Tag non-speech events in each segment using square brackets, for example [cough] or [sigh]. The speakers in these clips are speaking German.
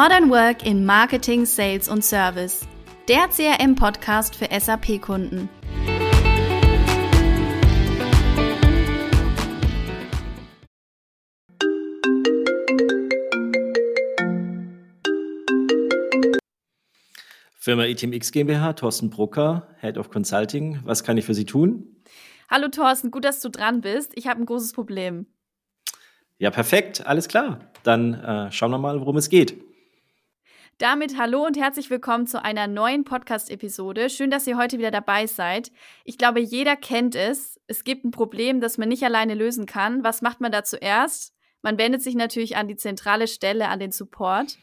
Modern Work in Marketing, Sales und Service. Der CRM-Podcast für SAP-Kunden. Firma ETMX GmbH, Thorsten Brucker, Head of Consulting. Was kann ich für Sie tun? Hallo Thorsten, gut, dass du dran bist. Ich habe ein großes Problem. Ja, perfekt, alles klar. Dann äh, schauen wir mal, worum es geht. Damit hallo und herzlich willkommen zu einer neuen Podcast-Episode. Schön, dass ihr heute wieder dabei seid. Ich glaube, jeder kennt es. Es gibt ein Problem, das man nicht alleine lösen kann. Was macht man da zuerst? Man wendet sich natürlich an die zentrale Stelle, an den Support.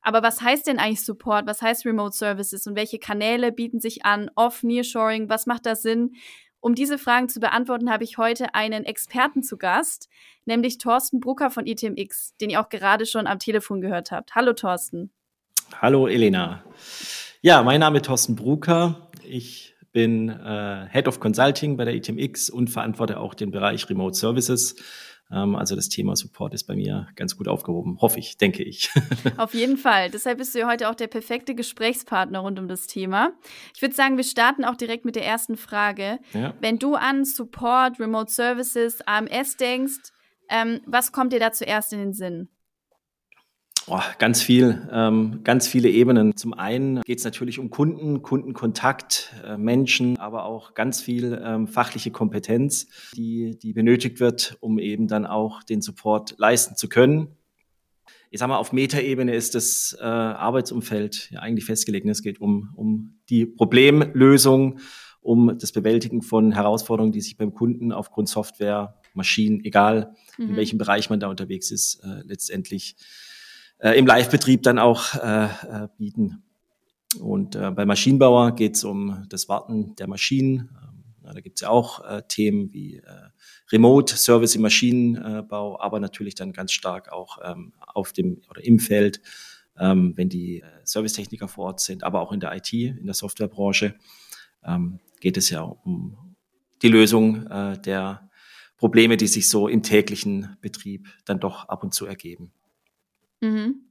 Aber was heißt denn eigentlich Support? Was heißt Remote Services und welche Kanäle bieten sich an? Off, Nearshoring, was macht da Sinn? Um diese Fragen zu beantworten, habe ich heute einen Experten zu Gast, nämlich Thorsten Brucker von ITMX, den ihr auch gerade schon am Telefon gehört habt. Hallo Thorsten. Hallo Elena. Ja, mein Name ist Thorsten Brucker. Ich bin äh, Head of Consulting bei der ITMX und verantworte auch den Bereich Remote Services. Ähm, also das Thema Support ist bei mir ganz gut aufgehoben, hoffe ich, denke ich. [laughs] Auf jeden Fall. Deshalb bist du ja heute auch der perfekte Gesprächspartner rund um das Thema. Ich würde sagen, wir starten auch direkt mit der ersten Frage. Ja. Wenn du an Support, Remote Services, AMS denkst, ähm, was kommt dir da zuerst in den Sinn? Oh, ganz viel, ähm, ganz viele Ebenen. Zum einen geht es natürlich um Kunden, Kundenkontakt, äh, Menschen, aber auch ganz viel ähm, fachliche Kompetenz, die, die benötigt wird, um eben dann auch den Support leisten zu können. Ich sag mal, auf Metaebene ist das äh, Arbeitsumfeld ja eigentlich festgelegt. Es geht um, um die Problemlösung, um das Bewältigen von Herausforderungen, die sich beim Kunden aufgrund Software, Maschinen, egal mhm. in welchem Bereich man da unterwegs ist, äh, letztendlich äh, im Live-Betrieb dann auch äh, äh, bieten. Und äh, bei Maschinenbauer geht es um das Warten der Maschinen. Ähm, da gibt es ja auch äh, Themen wie äh, Remote Service im Maschinenbau, aber natürlich dann ganz stark auch ähm, auf dem oder im Feld, ähm, wenn die äh, Servicetechniker vor Ort sind, aber auch in der IT, in der Softwarebranche, ähm, geht es ja um die Lösung äh, der Probleme, die sich so im täglichen Betrieb dann doch ab und zu ergeben. Mhm.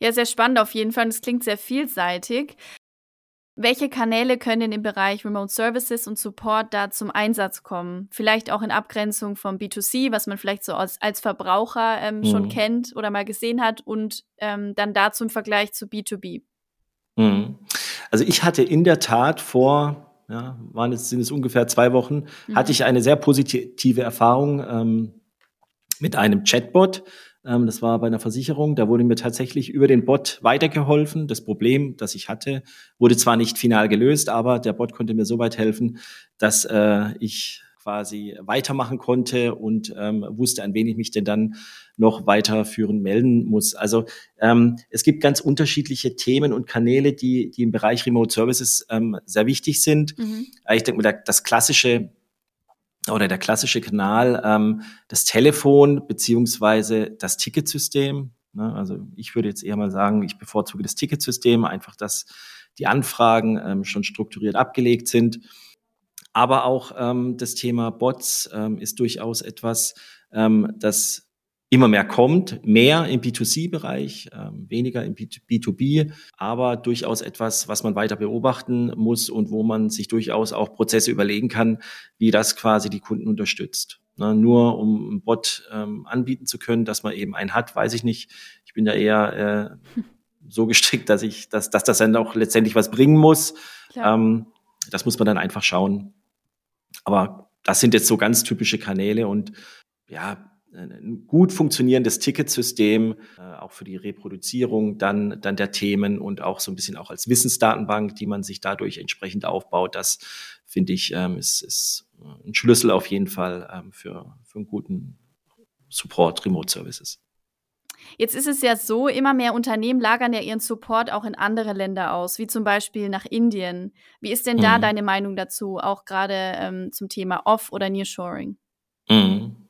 Ja, sehr spannend auf jeden Fall. Das klingt sehr vielseitig. Welche Kanäle können im Bereich Remote Services und Support da zum Einsatz kommen? Vielleicht auch in Abgrenzung vom B2C, was man vielleicht so als, als Verbraucher ähm, mhm. schon kennt oder mal gesehen hat und ähm, dann dazu im Vergleich zu B2B. Mhm. Also ich hatte in der Tat vor, ja, waren es, sind es ungefähr zwei Wochen, mhm. hatte ich eine sehr positive Erfahrung ähm, mit einem Chatbot, ähm, das war bei einer Versicherung. Da wurde mir tatsächlich über den Bot weitergeholfen. Das Problem, das ich hatte, wurde zwar nicht final gelöst, aber der Bot konnte mir so weit helfen, dass äh, ich quasi weitermachen konnte und ähm, wusste, an wen ich mich denn dann noch weiterführend melden muss. Also ähm, es gibt ganz unterschiedliche Themen und Kanäle, die, die im Bereich Remote Services ähm, sehr wichtig sind. Mhm. Ich denke mal, das klassische oder der klassische Kanal, ähm, das Telefon beziehungsweise das Ticketsystem. Ne? Also ich würde jetzt eher mal sagen, ich bevorzuge das Ticketsystem, einfach, dass die Anfragen ähm, schon strukturiert abgelegt sind. Aber auch ähm, das Thema Bots ähm, ist durchaus etwas, ähm, das immer mehr kommt, mehr im B2C-Bereich, ähm, weniger im B2B, aber durchaus etwas, was man weiter beobachten muss und wo man sich durchaus auch Prozesse überlegen kann, wie das quasi die Kunden unterstützt. Ne, nur um einen Bot ähm, anbieten zu können, dass man eben einen hat, weiß ich nicht. Ich bin da eher äh, so gestrickt, dass ich, dass, dass das dann auch letztendlich was bringen muss. Ähm, das muss man dann einfach schauen. Aber das sind jetzt so ganz typische Kanäle und ja, ein gut funktionierendes Ticketsystem, äh, auch für die Reproduzierung dann, dann der Themen und auch so ein bisschen auch als Wissensdatenbank, die man sich dadurch entsprechend aufbaut. Das finde ich, ähm, ist, ist ein Schlüssel auf jeden Fall ähm, für, für einen guten Support Remote Services. Jetzt ist es ja so, immer mehr Unternehmen lagern ja ihren Support auch in andere Länder aus, wie zum Beispiel nach Indien. Wie ist denn da mhm. deine Meinung dazu, auch gerade ähm, zum Thema Off- oder Nearshoring? Mhm.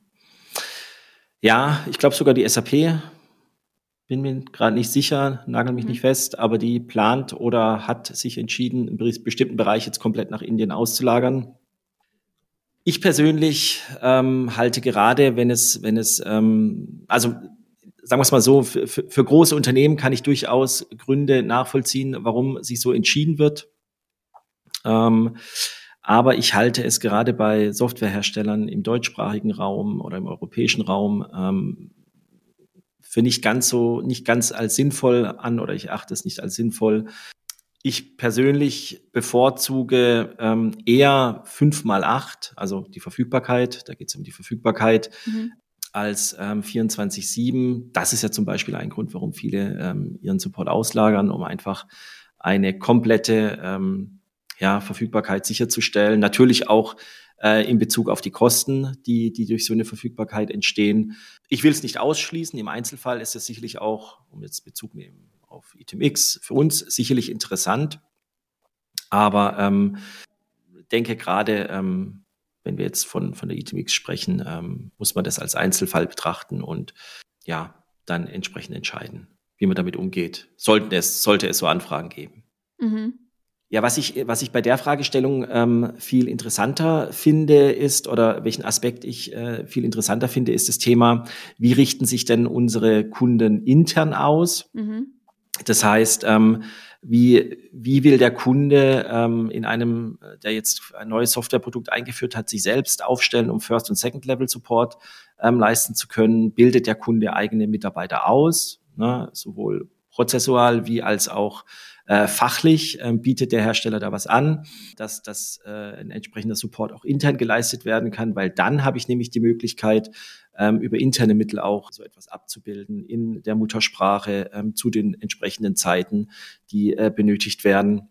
Ja, ich glaube sogar die SAP, bin mir gerade nicht sicher, nagel mich mhm. nicht fest, aber die plant oder hat sich entschieden, einen bestimmten Bereich jetzt komplett nach Indien auszulagern. Ich persönlich ähm, halte gerade, wenn es, wenn es, ähm, also sagen wir es mal so, für, für große Unternehmen kann ich durchaus Gründe nachvollziehen, warum sich so entschieden wird. Ähm, aber ich halte es gerade bei Softwareherstellern im deutschsprachigen Raum oder im europäischen Raum ähm, für nicht ganz so, nicht ganz als sinnvoll an oder ich achte es nicht als sinnvoll. Ich persönlich bevorzuge ähm, eher fünf mal acht, also die Verfügbarkeit, da geht es um die Verfügbarkeit, mhm. als ähm, 24-7. Das ist ja zum Beispiel ein Grund, warum viele ähm, ihren Support auslagern, um einfach eine komplette ähm, ja, Verfügbarkeit sicherzustellen. Natürlich auch äh, in Bezug auf die Kosten, die, die durch so eine Verfügbarkeit entstehen. Ich will es nicht ausschließen. Im Einzelfall ist es sicherlich auch, um jetzt Bezug nehmen auf ITMX, für uns sicherlich interessant. Aber ähm, denke gerade, ähm, wenn wir jetzt von, von der ITMX sprechen, ähm, muss man das als Einzelfall betrachten und ja, dann entsprechend entscheiden, wie man damit umgeht. Sollten es, sollte es so Anfragen geben. Mhm. Ja, was ich, was ich bei der Fragestellung ähm, viel interessanter finde, ist, oder welchen Aspekt ich äh, viel interessanter finde, ist das Thema, wie richten sich denn unsere Kunden intern aus? Mhm. Das heißt, ähm, wie, wie will der Kunde ähm, in einem, der jetzt ein neues Softwareprodukt eingeführt hat, sich selbst aufstellen, um First- und Second-Level-Support ähm, leisten zu können? Bildet der Kunde eigene Mitarbeiter aus, ne, sowohl prozessual wie als auch äh, fachlich äh, bietet der Hersteller da was an, dass, dass äh, ein entsprechender Support auch intern geleistet werden kann, weil dann habe ich nämlich die Möglichkeit, ähm, über interne Mittel auch so etwas abzubilden in der Muttersprache ähm, zu den entsprechenden Zeiten, die äh, benötigt werden.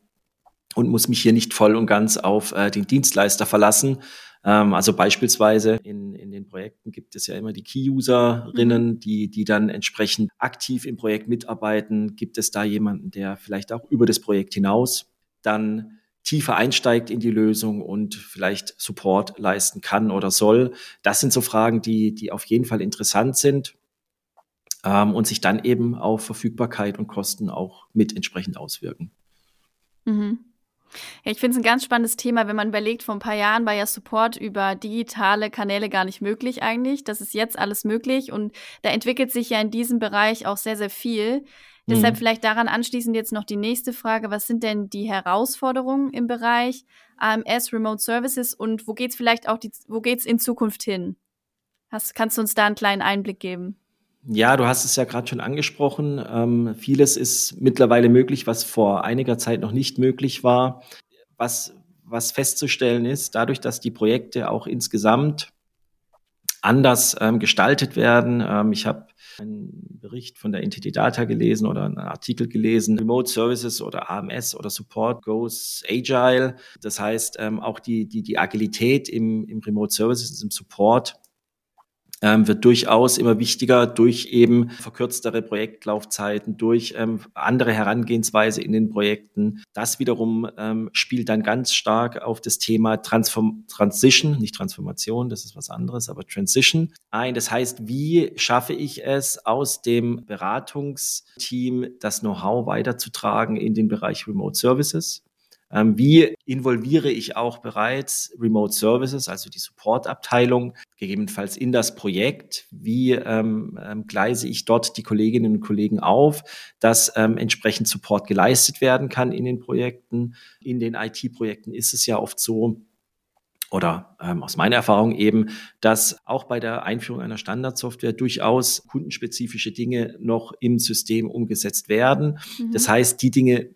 Und muss mich hier nicht voll und ganz auf äh, den Dienstleister verlassen, also beispielsweise in, in den Projekten gibt es ja immer die Key-Userinnen, mhm. die, die dann entsprechend aktiv im Projekt mitarbeiten. Gibt es da jemanden, der vielleicht auch über das Projekt hinaus dann tiefer einsteigt in die Lösung und vielleicht Support leisten kann oder soll. Das sind so Fragen, die, die auf jeden Fall interessant sind ähm, und sich dann eben auf Verfügbarkeit und Kosten auch mit entsprechend auswirken. Mhm. Ja, ich finde es ein ganz spannendes Thema, wenn man überlegt, vor ein paar Jahren war ja Support über digitale Kanäle gar nicht möglich eigentlich. Das ist jetzt alles möglich und da entwickelt sich ja in diesem Bereich auch sehr, sehr viel. Mhm. Deshalb vielleicht daran anschließend jetzt noch die nächste Frage. Was sind denn die Herausforderungen im Bereich AMS, Remote Services und wo geht's vielleicht auch, die, wo geht's in Zukunft hin? Hast, kannst du uns da einen kleinen Einblick geben? Ja, du hast es ja gerade schon angesprochen. Ähm, vieles ist mittlerweile möglich, was vor einiger Zeit noch nicht möglich war. Was, was festzustellen ist, dadurch, dass die Projekte auch insgesamt anders ähm, gestaltet werden. Ähm, ich habe einen Bericht von der Entity Data gelesen oder einen Artikel gelesen. Remote Services oder AMS oder Support goes agile. Das heißt, ähm, auch die, die, die Agilität im, im Remote Services, im Support ähm, wird durchaus immer wichtiger durch eben verkürztere Projektlaufzeiten, durch ähm, andere Herangehensweise in den Projekten. Das wiederum ähm, spielt dann ganz stark auf das Thema Transform Transition, nicht Transformation, das ist was anderes, aber Transition ein. Das heißt, wie schaffe ich es aus dem Beratungsteam das Know-how weiterzutragen in den Bereich Remote Services? Ähm, wie involviere ich auch bereits Remote Services, also die Supportabteilung, gegebenenfalls in das Projekt? Wie ähm, ähm, gleise ich dort die Kolleginnen und Kollegen auf, dass ähm, entsprechend Support geleistet werden kann in den Projekten? In den IT-Projekten ist es ja oft so, oder ähm, aus meiner Erfahrung eben, dass auch bei der Einführung einer Standardsoftware durchaus kundenspezifische Dinge noch im System umgesetzt werden. Mhm. Das heißt, die Dinge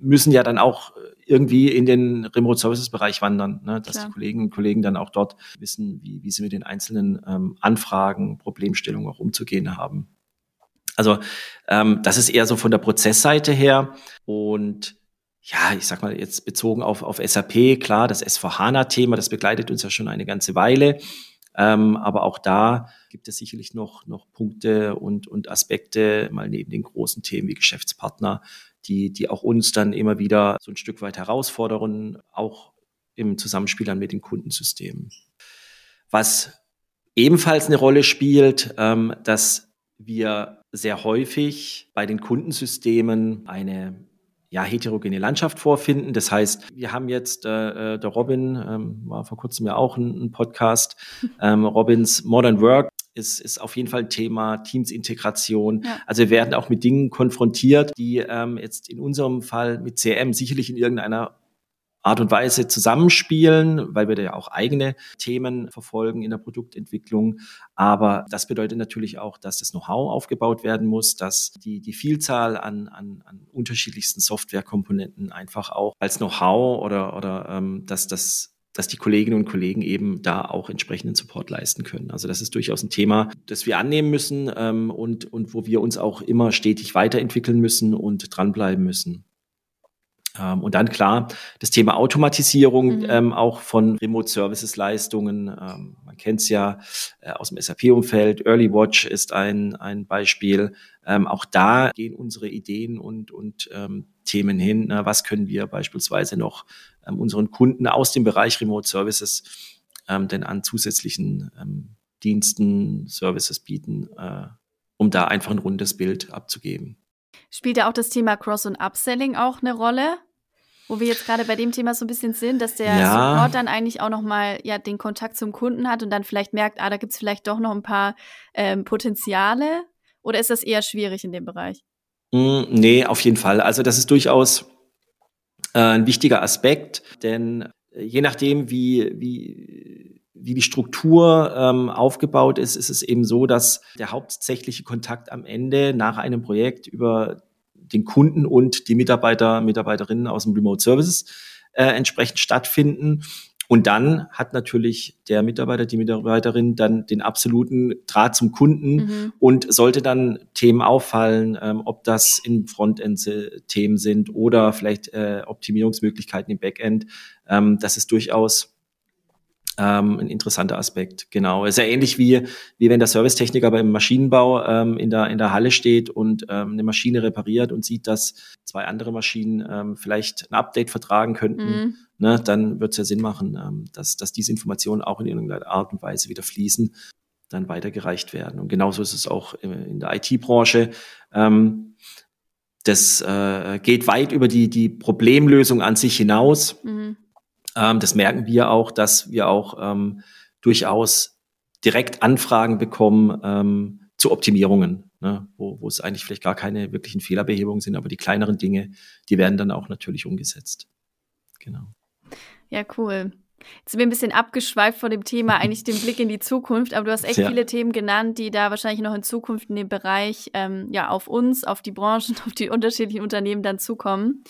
müssen ja dann auch irgendwie in den Remote Services Bereich wandern, ne? dass Klar. die Kolleginnen und Kollegen dann auch dort wissen, wie, wie sie mit den einzelnen ähm, Anfragen, Problemstellungen auch umzugehen haben. Also ähm, das ist eher so von der Prozessseite her und ja, ich sag mal jetzt bezogen auf, auf SAP, klar, das S4HANA-Thema, das begleitet uns ja schon eine ganze Weile. Ähm, aber auch da gibt es sicherlich noch, noch Punkte und, und Aspekte, mal neben den großen Themen wie Geschäftspartner, die, die auch uns dann immer wieder so ein Stück weit herausfordern, auch im Zusammenspiel dann mit den Kundensystemen. Was ebenfalls eine Rolle spielt, ähm, dass wir sehr häufig bei den Kundensystemen eine ja, heterogene Landschaft vorfinden. Das heißt, wir haben jetzt, äh, äh, der Robin ähm, war vor kurzem ja auch ein, ein Podcast, [laughs] ähm, Robins Modern Work ist, ist auf jeden Fall ein Thema, Teams-Integration. Ja. Also wir werden auch mit Dingen konfrontiert, die ähm, jetzt in unserem Fall mit CRM sicherlich in irgendeiner Art und Weise zusammenspielen, weil wir da ja auch eigene Themen verfolgen in der Produktentwicklung. Aber das bedeutet natürlich auch, dass das Know-how aufgebaut werden muss, dass die, die Vielzahl an, an, an unterschiedlichsten Softwarekomponenten einfach auch als Know-how oder, oder ähm, dass das dass die Kolleginnen und Kollegen eben da auch entsprechenden Support leisten können. Also das ist durchaus ein Thema, das wir annehmen müssen ähm, und, und wo wir uns auch immer stetig weiterentwickeln müssen und dranbleiben müssen. Ähm, und dann klar das Thema Automatisierung mhm. ähm, auch von Remote Services Leistungen. Ähm, man kennt es ja äh, aus dem SAP-Umfeld. Early Watch ist ein, ein Beispiel. Ähm, auch da gehen unsere Ideen und, und ähm, Themen hin. Na, was können wir beispielsweise noch ähm, unseren Kunden aus dem Bereich Remote Services denn an zusätzlichen Diensten, Services bieten, äh, um da einfach ein rundes Bild abzugeben. Spielt ja auch das Thema Cross- und Upselling auch eine Rolle? Wo wir jetzt gerade bei dem Thema so ein bisschen sind, dass der ja. Support dann eigentlich auch nochmal ja, den Kontakt zum Kunden hat und dann vielleicht merkt, ah, da gibt es vielleicht doch noch ein paar ähm, Potenziale? Oder ist das eher schwierig in dem Bereich? Mm, nee, auf jeden Fall. Also das ist durchaus äh, ein wichtiger Aspekt, denn äh, je nachdem, wie, wie, wie die Struktur ähm, aufgebaut ist, ist es eben so, dass der hauptsächliche Kontakt am Ende nach einem Projekt über den Kunden und die Mitarbeiter, Mitarbeiterinnen aus dem Remote Services äh, entsprechend stattfinden. Und dann hat natürlich der Mitarbeiter, die Mitarbeiterin dann den absoluten Draht zum Kunden mhm. und sollte dann Themen auffallen, ähm, ob das in Frontend-Themen sind oder vielleicht äh, Optimierungsmöglichkeiten im Backend. Ähm, das ist durchaus ähm, ein interessanter Aspekt, genau. Ist ja ähnlich wie, wie wenn der Servicetechniker beim Maschinenbau ähm, in, der, in der Halle steht und ähm, eine Maschine repariert und sieht, dass zwei andere Maschinen ähm, vielleicht ein Update vertragen könnten, mhm. ne, dann wird es ja Sinn machen, ähm, dass, dass diese Informationen auch in irgendeiner Art und Weise wieder fließen, dann weitergereicht werden. Und genauso ist es auch in der IT-Branche. Ähm, das äh, geht weit über die, die Problemlösung an sich hinaus. Mhm ähm, das merken wir auch, dass wir auch ähm, durchaus direkt Anfragen bekommen ähm, zu Optimierungen, ne, wo, wo es eigentlich vielleicht gar keine wirklichen Fehlerbehebungen sind, aber die kleineren Dinge, die werden dann auch natürlich umgesetzt. Genau. Ja, cool. Jetzt sind wir ein bisschen abgeschweift von dem Thema, [laughs] eigentlich den Blick in die Zukunft, aber du hast echt ja. viele Themen genannt, die da wahrscheinlich noch in Zukunft in dem Bereich ähm, ja auf uns, auf die Branchen, [laughs] auf die unterschiedlichen Unternehmen dann zukommen.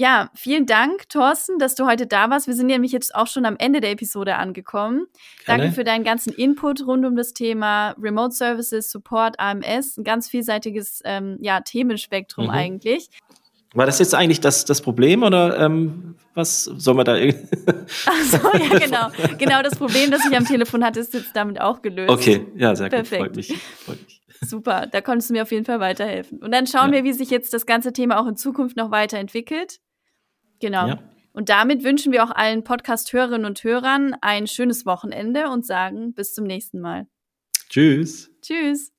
Ja, vielen Dank, Thorsten, dass du heute da warst. Wir sind nämlich jetzt auch schon am Ende der Episode angekommen. Gerne. Danke für deinen ganzen Input rund um das Thema Remote Services, Support, AMS. Ein ganz vielseitiges ähm, ja, Themenspektrum mhm. eigentlich. War das jetzt eigentlich das, das Problem oder ähm, was soll man da irgendwie? [laughs] Ach so, ja, [laughs] genau. Genau, das Problem, das ich am Telefon hatte, ist jetzt damit auch gelöst. Okay, ja, sehr Perfekt. gut. Freut mich. Freut mich. Super, da konntest du mir auf jeden Fall weiterhelfen. Und dann schauen ja. wir, wie sich jetzt das ganze Thema auch in Zukunft noch weiterentwickelt. Genau. Ja. Und damit wünschen wir auch allen Podcast-Hörerinnen und Hörern ein schönes Wochenende und sagen bis zum nächsten Mal. Tschüss. Tschüss.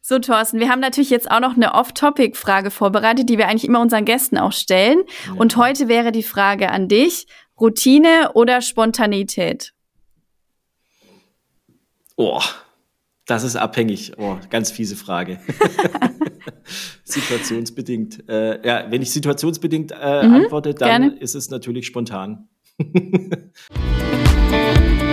So, Thorsten, wir haben natürlich jetzt auch noch eine Off-Topic-Frage vorbereitet, die wir eigentlich immer unseren Gästen auch stellen. Ja. Und heute wäre die Frage an dich: Routine oder Spontanität? Oh, das ist abhängig. Oh, ganz fiese Frage. [laughs] situationsbedingt. Äh, ja, wenn ich situationsbedingt äh, mhm, antworte, dann gerne. ist es natürlich spontan. [laughs]